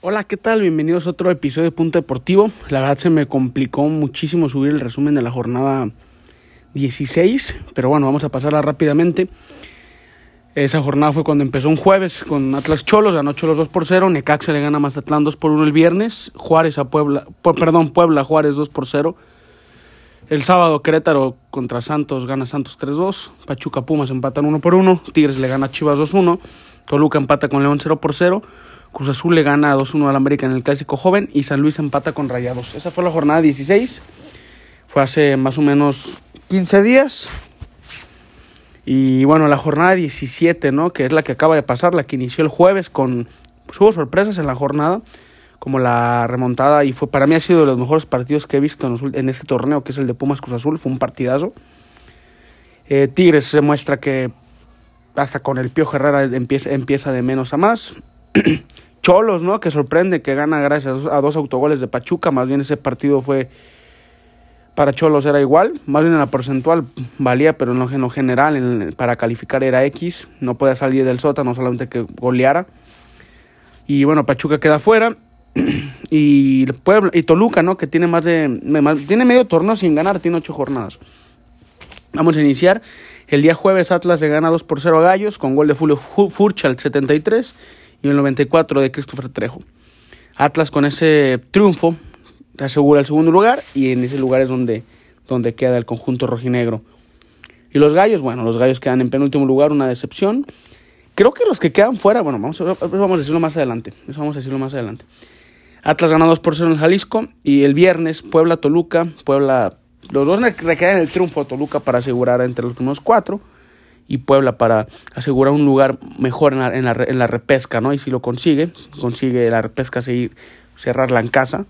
Hola, ¿qué tal? Bienvenidos a otro episodio de Punto Deportivo. La verdad se me complicó muchísimo subir el resumen de la jornada 16, pero bueno, vamos a pasarla rápidamente. Esa jornada fue cuando empezó un jueves con Atlas Cholos, ganó Cholos 2 por 0, Necaxa le gana Mazatlán 2 por 1 el viernes, Juárez a Puebla, perdón, Puebla Juárez 2 por 0. El sábado Querétaro contra Santos gana Santos 3-2, Pachuca Pumas empatan 1 por 1, Tigres le gana Chivas 2-1, Toluca empata con León 0 por 0, Cruz Azul le gana 2-1 al América en el Clásico Joven y San Luis empata con Rayados. Esa fue la jornada 16, fue hace más o menos 15 días. Y bueno, la jornada 17, ¿no? Que es la que acaba de pasar, la que inició el jueves con... Pues, hubo sorpresas en la jornada, como la remontada, y fue para mí ha sido de los mejores partidos que he visto en, este torneo, que es el de Pumas Cruz Azul, fue un partidazo. Eh, Tigres se muestra que hasta con el Pío Herrera empieza de menos a más. Cholos, ¿no? Que sorprende que gana gracias a dos autogoles de Pachuca, más bien ese partido fue para Cholos era igual, más bien en la porcentual valía, pero en lo, general para calificar era X, no podía salir del sótano, solamente que goleara. Y bueno, Pachuca queda fuera. y Puebla y Toluca, ¿no? Que tiene más de tiene medio torneo sin ganar, tiene ocho jornadas. Vamos a iniciar. El día jueves Atlas le gana 2 por 0 a Gallos con gol de Fulio Furcha al 73 y el 94 de Christopher Trejo. Atlas con ese triunfo asegura el segundo lugar y en ese lugar es donde, donde queda el conjunto rojinegro. Y los gallos, bueno, los gallos quedan en penúltimo lugar, una decepción. Creo que los que quedan fuera, bueno, vamos, vamos a decirlo más adelante. Eso vamos a decirlo más adelante. Atlas gana 2 por 0 en Jalisco y el viernes Puebla, Toluca, Puebla, los dos requedan el triunfo Toluca para asegurar entre los primeros cuatro y Puebla para asegurar un lugar mejor en la, en la, en la repesca, ¿no? Y si lo consigue, consigue la repesca seguir, cerrarla en casa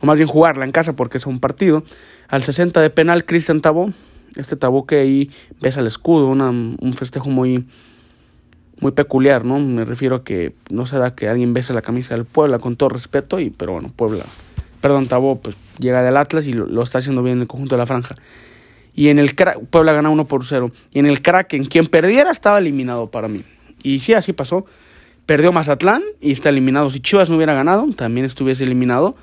o más bien jugarla en casa porque es un partido. Al 60 de penal, Cristian Tabó, este Tabó que ahí besa el escudo, un festejo muy, muy peculiar, ¿no? Me refiero a que no se da que alguien bese la camisa del Puebla con todo respeto, y, pero bueno, Puebla, perdón, Tabó, pues llega del Atlas y lo, está haciendo bien en el conjunto de la franja. Y en el Puebla gana 1 por 0. Y en el Kraken, quien perdiera estaba eliminado para mí. Y sí, así pasó. Perdió Mazatlán y está eliminado. Si Chivas no hubiera ganado, también estuviese eliminado.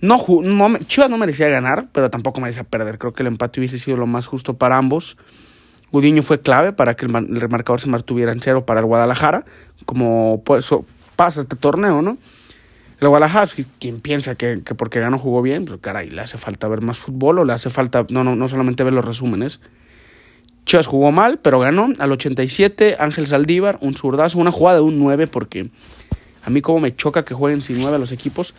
No, no, Chivas no merecía ganar, pero tampoco merecía perder. Creo que el empate hubiese sido lo más justo para ambos. Gudiño fue clave para que el, remarcador se mantuviera en cero para el Guadalajara, como pues, pasa este torneo, ¿no? El Guadalajara, quien piensa que, que, porque ganó jugó bien, pues caray, le hace falta ver más fútbol o le hace falta, no, no, no solamente ver los resúmenes. Chivas jugó mal, pero ganó al 87, Ángel Saldívar, un zurdazo, una jugada de un 9, porque a mí como me choca que jueguen sin 9 a los equipos.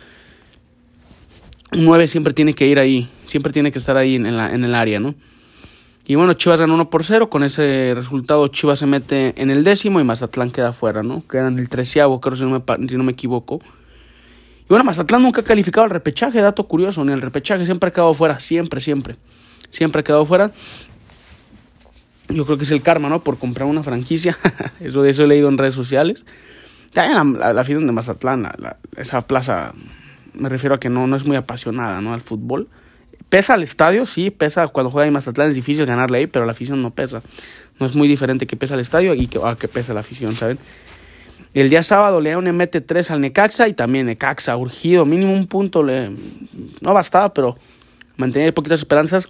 9 siempre tiene que ir ahí, siempre tiene que estar ahí en, la, en el área, ¿no? Y bueno, Chivas ganó 1 por 0, con ese resultado Chivas se mete en el décimo y Mazatlán queda fuera, ¿no? Queda en el treceavo, creo si no, me, si no me equivoco. Y bueno, Mazatlán nunca ha calificado al repechaje, dato curioso, ni el repechaje siempre ha quedado fuera, siempre, siempre. Siempre ha quedado fuera. Yo creo que es el karma, ¿no? Por comprar una franquicia. eso de eso he leído en redes sociales. La, la, la de Mazatlán, esa plaza me refiero a que no, no es muy apasionada ¿no? al fútbol. Pesa al estadio, sí, pesa cuando juega en Mazatlán, es difícil ganarle ahí, pero la afición no pesa. No es muy diferente que pesa el estadio y que pesa la afición, ¿saben? El día sábado León le mete 3 al Necaxa y también Necaxa, urgido, mínimo un punto, le, no bastaba, pero mantenía poquitas esperanzas.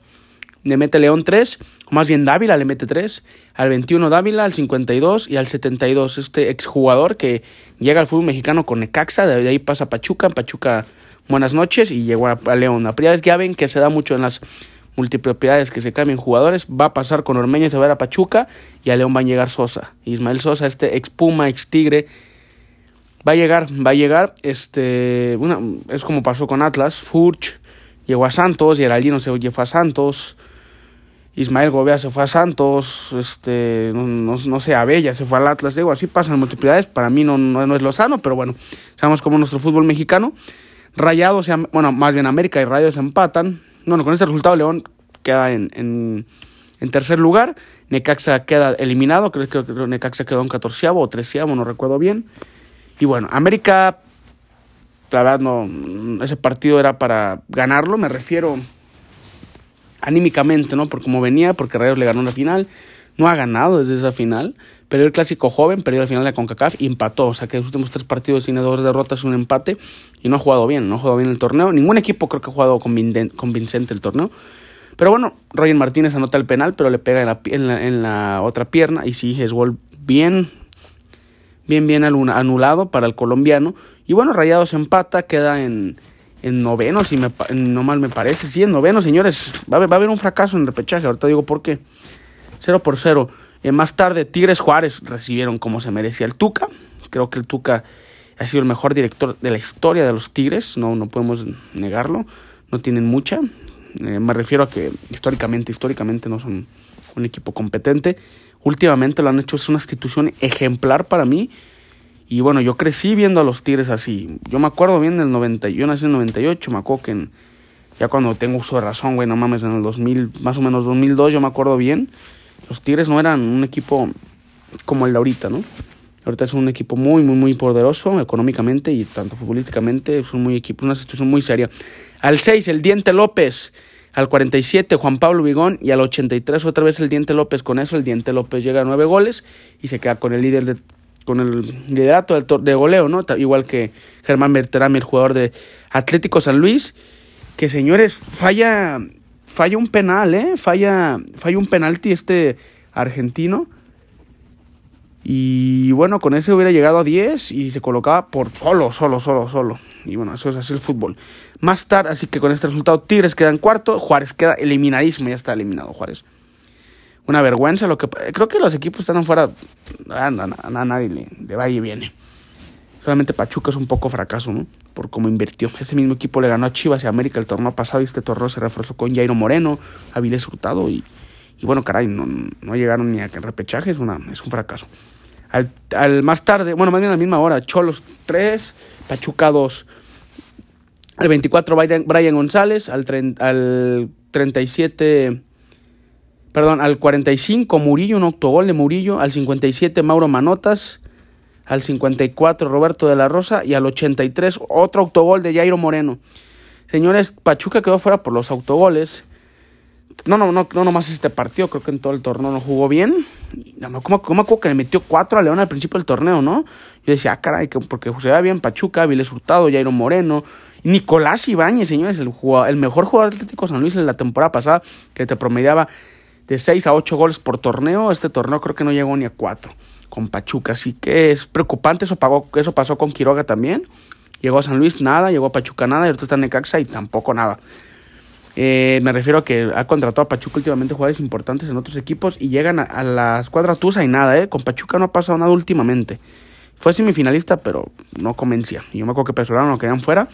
Le mete León 3, o más bien Dávila le mete 3, al 21 Dávila, al 52 y al 72. Este exjugador que llega al fútbol mexicano con Necaxa, de ahí pasa Pachuca, Pachuca buenas noches y llegó a, León. La primera vez que ya ven que se da mucho en las multipropiedades que se cambian jugadores, va a pasar con Ormeño, se va a, a Pachuca y a León va a llegar Sosa. Ismael Sosa, este ex Puma, ex Tigre, va a llegar, va a llegar, este, es como pasó con Atlas, Furch llegó a Santos, Geraldino se fue a Santos, Ismael Gobea se fue a Santos, este, no, no, sé, Abella se fue al Atlas, digo, así pasan multiplicidades, para mí no, no, no es lo sano, pero bueno, sabemos cómo nuestro fútbol mexicano, Rayados, bueno, más bien América y Rayados empatan, bueno, con este resultado León queda en, en, tercer lugar, Necaxa queda eliminado, creo, que Necaxa quedó en catorceavo o treceavo, no recuerdo bien, y bueno, América, la verdad no, ese partido era para ganarlo, me refiero anímicamente, ¿no? Por cómo venía, porque Rayos le ganó la final. No ha ganado desde esa final, perdió el clásico joven, perdió la final de CONCACAF y empató. O sea que los últimos tres partidos tiene dos derrotas, un empate y no ha jugado bien, no ha jugado bien el torneo. Ningún equipo creo que ha jugado convincente el torneo. Pero bueno, Roger Martínez anota el penal, pero le pega en la, en la, la otra pierna y sí, es gol bien, bien, bien anulado para el colombiano. Y bueno, Rayados empata, queda en, en noveno, si me, no mal me parece. Sí, en noveno, señores. Va a, haber, un fracaso en repechaje. Ahorita digo por qué. 0 por 0. Eh, más tarde, Tigres Juárez recibieron como se merecía el Tuca. Creo que el Tuca ha sido el mejor director de la historia de los Tigres. No, no podemos negarlo. No tienen mucha. Eh, me refiero a que históricamente, históricamente no son un equipo competente. Últimamente lo han hecho, es una institución ejemplar para mí. Y bueno, yo crecí viendo a los Tigres así. Yo me acuerdo bien del 90, yo nací en el 98, me acuerdo que ya cuando tengo uso de razón, güey, no mames, en el 2000, más o menos 2002, yo me acuerdo bien. Los Tigres no eran un equipo como el de ahorita, ¿no? Ahorita es un equipo muy, muy, muy poderoso económicamente y tanto futbolísticamente. Es un muy equipo, una situación muy seria. Al 6, el Diente López. Al 47, Juan Pablo Vigón. Y al 83, otra vez el Diente López. Con eso, el Diente López llega a nueve goles y se queda con el líder de, con el liderato del de goleo, ¿no? Igual que Germán Berterame, el jugador de Atlético San Luis. Que señores, falla, falla un penal, ¿eh? Falla, falla un penalti este argentino y bueno, con ese hubiera llegado a 10 y se colocaba por solo, solo, solo, solo. Y bueno, eso es así el fútbol. Más tarde, así que con este resultado, Tigres queda en cuarto, Juárez queda eliminadísimo, ya está eliminado Juárez. Una vergüenza lo que... Creo que los equipos están fuera... A, nadie le, le va y viene. Solamente Pachuca es un poco fracaso, ¿no? Por cómo invirtió. Ese mismo equipo le ganó a Chivas y América el torneo pasado y este torneo se reforzó con Jairo Moreno, Avilés Hurtado y, y bueno, caray, no, no llegaron ni a repechaje, es, una, es un fracaso. Al, al, más tarde, bueno, más bien a la misma hora, Cholos 3, Pachuca 2. Al 24, Brian, González. Al, al 37, perdón, al 45, Murillo, un autogol de Murillo. Al 57, Mauro Manotas. Al 54, Roberto de la Rosa. Y al 83, otro autogol de Jairo Moreno. Señores, Pachuca quedó fuera por los autogoles no, no, no, no nomás este partido, creo que en todo el torneo no jugó bien. ¿Cómo, cómo acuerdo que le metió cuatro a León al principio del torneo, no? Yo decía, ah, caray, que porque se ve bien Pachuca, Viles Hurtado, Jairo Moreno, Nicolás Ibáñez, señores, el, el mejor jugador Atlético San Luis en la temporada pasada, que te promediaba de 6 a 8 goles por torneo. Este torneo creo que no llegó ni a 4 con Pachuca, así que es preocupante. Eso, pagó, eso pasó con Quiroga también. Llegó a San Luis, nada, llegó a Pachuca, nada, y ahorita está en Necaxa y tampoco nada. Eh, me refiero a que ha contratado a Pachuca últimamente jugadores importantes en otros equipos y llegan a, la escuadra Tusa y nada, ¿eh? Con Pachuca no ha pasado nada últimamente. Fue semifinalista, pero no convencía. Y yo me acuerdo que Pesolano lo querían fuera.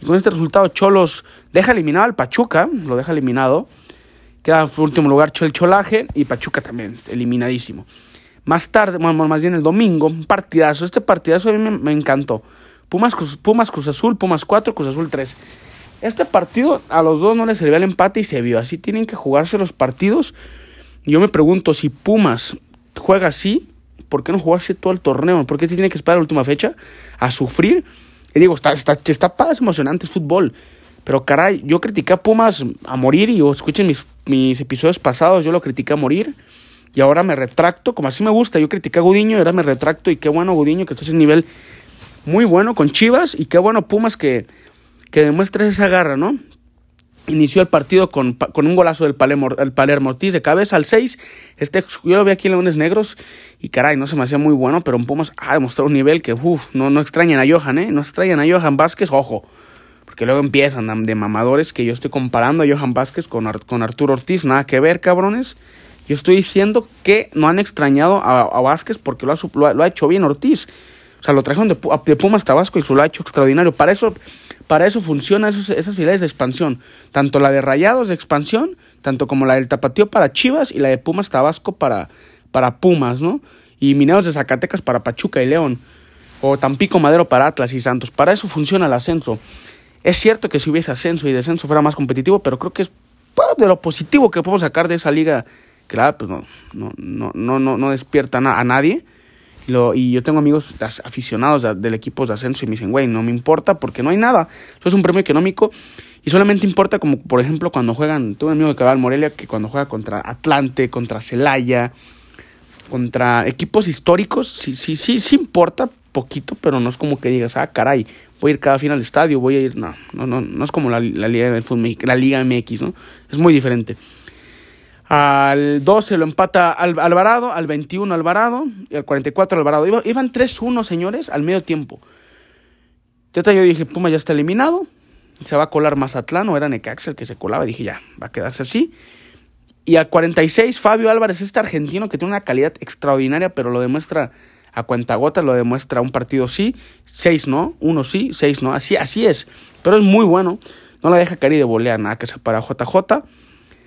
Y con este resultado, Cholos deja eliminado al Pachuca, lo deja eliminado. Queda en último lugar el Cholaje y Pachuca también, eliminadísimo. Más tarde, bueno, más bien el domingo, un partidazo. Este partidazo a mí me, encantó. Pumas, Pumas Cruz Azul, Pumas 4, Cruz Azul 3. Este partido a los dos no les servía el empate y se vio. Así tienen que jugarse los partidos. Yo me pregunto si Pumas juega así, ¿por qué no jugarse todo el torneo? ¿Por qué tiene que esperar la última fecha a sufrir? Y digo, está, está, está es emocionante, es fútbol. Pero caray, yo critiqué a Pumas a morir y escuchen mis, mis episodios pasados, yo lo critiqué a morir. Y ahora me retracto, como así me gusta. Yo critiqué a Gudiño y ahora me retracto. Y qué bueno Gudiño que está en nivel muy bueno con Chivas. Y qué bueno Pumas que que demuestre esa garra, ¿no? Inició el partido con, con un golazo del Palermo, el Palermo Ortiz de cabeza al 6. Este, yo lo vi aquí en Leones Negros y caray, no se me hacía muy bueno, pero en Pumas ha demostrado un nivel que uf, no, no extrañan a Johan, ¿eh? No extrañan a Johan Vázquez, ojo. Porque luego empiezan de mamadores que yo estoy comparando a Johan Vázquez con, con Arturo Ortiz. Nada que ver, cabrones. Yo estoy diciendo que no han extrañado a, Vázquez porque lo ha, lo ha, hecho bien Ortiz. O sea, lo trajeron de, de Pumas Tabasco y lo ha hecho extraordinario. Para eso para eso funcionan esas filiales de expansión, tanto la de Rayados de expansión, tanto como la del Tapatío para Chivas y la de Pumas Tabasco para, para Pumas, ¿no? Y Mineros de Zacatecas para Pachuca y León, o Tampico Madero para Atlas y Santos. Para eso funciona el ascenso. Es cierto que si hubiese ascenso y descenso fuera más competitivo, pero creo que es de lo positivo que podemos sacar de esa liga, que pues no, no, no, no, no despierta a nadie y yo tengo amigos aficionados del equipo de ascenso y me dicen, güey, no me importa porque no hay nada. Eso es un premio económico y solamente importa como, por ejemplo, cuando juegan, tengo un amigo de Cabal Morelia que cuando juega contra Atlante, contra Celaya, contra equipos históricos, sí, sí, sí, sí importa poquito, pero no es como que digas, ah, caray, voy a ir cada fin al estadio, voy a ir, no, no, no, no es como la, la Liga del Fútbol, la Liga MX, ¿no? Es muy diferente. Al 12 lo empata Alvarado, al 21 Alvarado y al 44 Alvarado. Iban 3-1, señores, al medio tiempo. Yo dije, Puma ya está eliminado, se va a colar Mazatlán, o era Necaxa el que se colaba, dije, ya, va a quedarse así. Y al 46, Fabio Álvarez, este argentino que tiene una calidad extraordinaria, pero lo demuestra a cuentagotas, lo demuestra un partido sí, seis no, uno sí, seis no, así, así es. Pero es muy bueno, no la deja caer y de volea nada que se para JJ.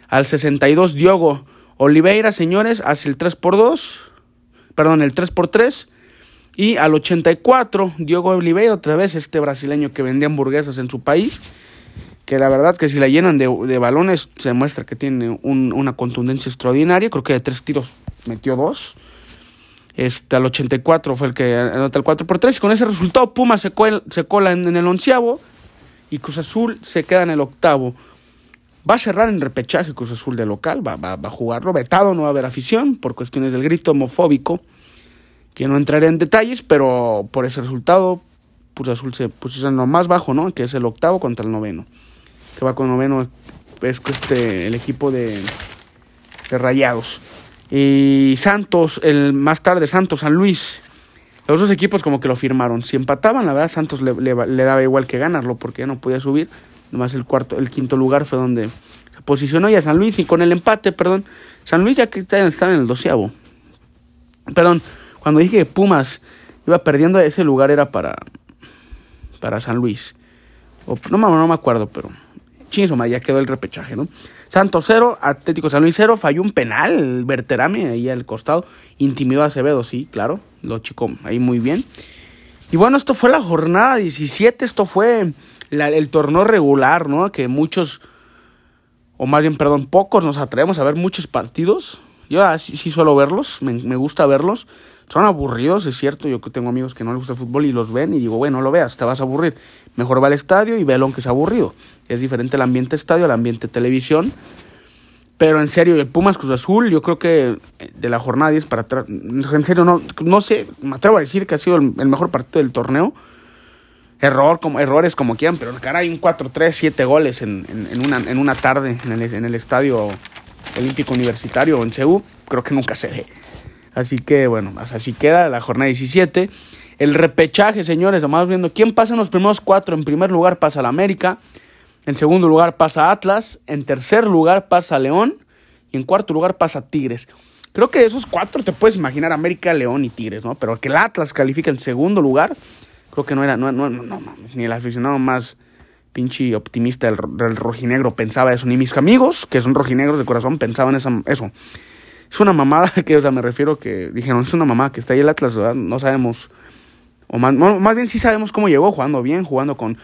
Al 62, Diogo Oliveira, señores, hace el 3 por 2, perdón, el 3 por 3. Y al 84, Diogo Oliveira, otra vez este brasileño que vendía hamburguesas en su país, que la verdad que si la llenan de, balones se muestra que tiene una contundencia extraordinaria, creo que de tres tiros metió dos. Este, al 84 fue el que anota el 4 por 3. Y con ese resultado, Puma se, se cola en, el onceavo y Cruz Azul se queda en el octavo. Va a cerrar en repechaje Cruz Azul de local, va, va, a jugarlo. Vetado, no va a haber afición por cuestiones del grito homofóbico, que no entraré en detalles, pero por ese resultado, Cruz Azul se posiciona lo más bajo, ¿no? Que es el octavo contra el noveno. Que va con noveno es este, el equipo de, de Rayados. Y Santos, el más tarde Santos San Luis. Los dos equipos como que lo firmaron. Si empataban, la verdad, Santos le, le, le daba igual que ganarlo porque ya no podía subir. Nomás el cuarto, el quinto lugar fue donde se posicionó ya San Luis y con el empate, perdón, San Luis ya que está, en el doceavo. Perdón, cuando dije que Pumas iba perdiendo, ese lugar era para, para San Luis. No, no me acuerdo, pero chingo, ya quedó el repechaje, ¿no? Santos 0, Atlético San Luis 0, falló un penal, Berterame ahí al costado, intimidó a Acevedo, sí, claro, lo chico ahí muy bien. Y bueno, esto fue la jornada 17, esto fue el torneo regular, ¿no? Que muchos, o más bien, perdón, pocos nos atrevemos a ver muchos partidos. Yo sí, sí suelo verlos, me, gusta verlos. Son aburridos, es cierto. Yo tengo amigos que no les gusta el fútbol y los ven y digo, bueno, no lo veas, te vas a aburrir. Mejor va al estadio y velo aunque sea aburrido. Es diferente el ambiente estadio al ambiente televisión. Pero en serio, el Pumas Cruz Azul, yo creo que de la jornada 10 para atrás, en serio, no, no sé, me atrevo a decir que ha sido el mejor partido del torneo error, como, errores como quieran, pero caray, un 4-3, 7 goles en, en, una, en una tarde en el, en estadio olímpico universitario en CEU, creo que nunca se ve. Así que bueno, así queda la jornada 17. El repechaje, señores, vamos viendo quién pasa en los primeros cuatro. En primer lugar pasa la América, en segundo lugar pasa Atlas, en tercer lugar pasa León y en cuarto lugar pasa Tigres. Creo que de esos cuatro te puedes imaginar América, León y Tigres, ¿no? Pero que el Atlas califica en segundo lugar Que no era, no, no, no, no ni el aficionado más pinche optimista del, rojinegro pensaba eso, ni mis amigos, que son rojinegros de corazón, pensaban eso. Es una mamada que, o sea, me refiero que dijeron, es una mamada que está ahí el Atlas, ¿verdad? No sabemos, o más, más bien sí sabemos cómo llegó, jugando bien, jugando con,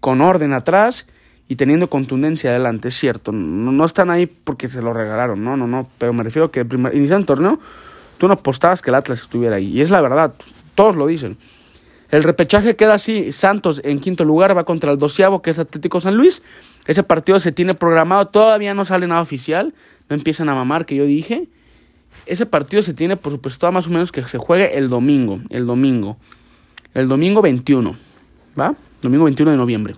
con orden atrás y teniendo contundencia adelante, es cierto. No, no, están ahí porque se lo regalaron, no, no, no, pero me refiero que primer, iniciando el torneo, tú no apostabas que el Atlas estuviera ahí, y es la verdad, todos lo dicen. El repechaje queda así, Santos en quinto lugar va contra el doceavo que es Atlético San Luis. Ese partido se tiene programado, todavía no sale nada oficial, no empiezan a mamar que yo dije. Ese partido se tiene por supuesto más o menos que se juegue el domingo, el domingo. El domingo 21, ¿va? Domingo 21 de noviembre.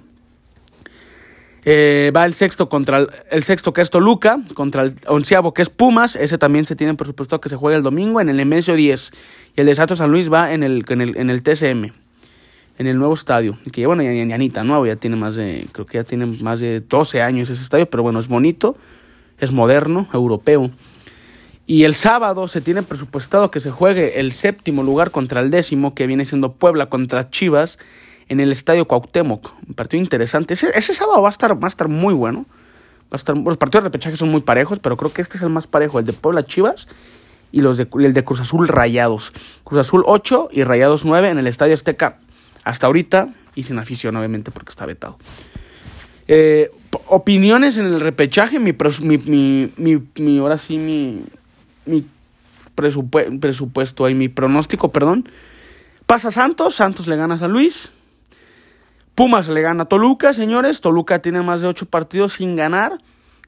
Eh, va el sexto contra el, sexto que es Toluca, contra el onceavo que es Pumas, ese también se tiene por supuesto que se juega el domingo en el Nemesio 10. Y el de Santos San Luis va en el, en el, en el TCM en el nuevo estadio. Que bueno, ya, ya, ya nuevo, ya tiene más de, creo que ya tiene más de 12 años ese estadio, pero bueno, es bonito, es moderno, europeo. Y el sábado se tiene presupuestado que se juegue el séptimo lugar contra el décimo, que viene siendo Puebla contra Chivas, en el estadio Cuauhtémoc. Un partido interesante. Ese, sábado va a estar, va a estar muy bueno. Va a estar, los partidos de repechaje son muy parejos, pero creo que este es el más parejo, el de Puebla Chivas y, los y el de Cruz Azul Rayados. Cruz Azul 8 y Rayados 9 en el estadio Azteca hasta ahorita, y sin afición, obviamente, porque está vetado. Eh, opiniones en el repechaje, mi, mi, mi, mi, ahora sí, mi, mi presupuesto y mi pronóstico, perdón. Pasa Santos, Santos le gana a San Luis. Pumas le gana a Toluca, señores. Toluca tiene más de ocho partidos sin ganar.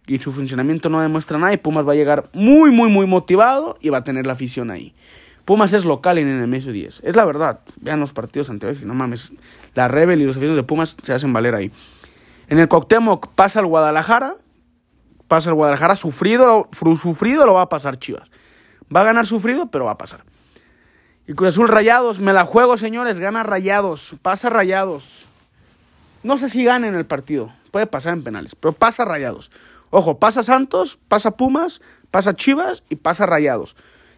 y su funcionamiento no demuestra nada y Pumas va a llegar muy, muy, muy motivado y va a tener la afición ahí. Pumas es local en el MS10. Es la verdad. Vean los partidos anteriores y no mames. La Rebel y los aficionados de Pumas se hacen valer ahí. En el Cuauhtémoc pasa el Guadalajara. Pasa el Guadalajara. Sufrido, sufrido lo va a pasar Chivas. Va a ganar sufrido, pero va a pasar. Y Cruz Azul Rayados. Me la juego, señores. Gana Rayados. Pasa Rayados. No sé si gana en el partido. Puede pasar en penales. Pero pasa Rayados. Ojo, pasa Santos, pasa Pumas, pasa Chivas y pasa Rayados.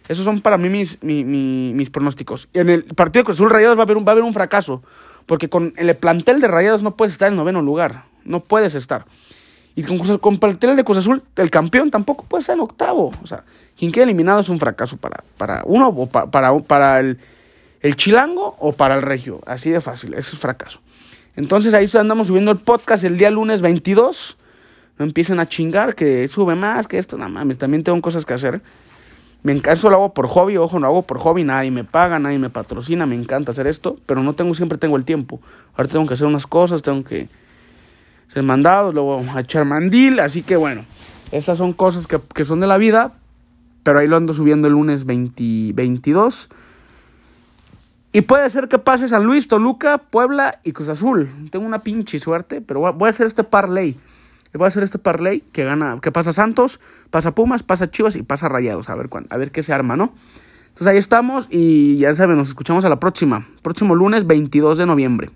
Esos son para mí mis, mis, pronósticos. En el partido de Cruz Azul Rayados va a, haber un, va a haber un fracaso. Porque con el plantel de Rayados no puedes estar en noveno lugar. No puedes estar. Y con, con el plantel de Cruz Azul, el campeón tampoco puede estar en octavo. O sea, quien quede eliminado es un fracaso para, para uno, o para, para, el, el chilango o para el regio. Así de fácil. Eso es fracaso. Entonces ahí andamos subiendo el podcast el día lunes 22. No empiecen a chingar que sube más, que esto, nada mames. También tengo cosas que hacer. Me encanta, lo hago por hobby, ojo, no hago por hobby, nadie me paga, nadie me patrocina, me encanta hacer esto, pero no tengo, siempre tengo el tiempo. Ahora tengo que hacer unas cosas, tengo que ser mandado, luego a echar mandil, así que bueno, estas son cosas que, son de la vida, pero ahí lo ando subiendo el lunes 22. Y puede ser que pase San Luis, Toluca, Puebla y Cruz Azul. Tengo una pinche suerte, pero voy a hacer este parlay voy a hacer este parlay que gana, que pasa Santos, pasa Pumas, pasa Chivas y pasa Rayados. A ver, a ver qué se arma, ¿no? Entonces ahí estamos y ya saben, nos escuchamos a la próxima. Próximo lunes 22 de noviembre.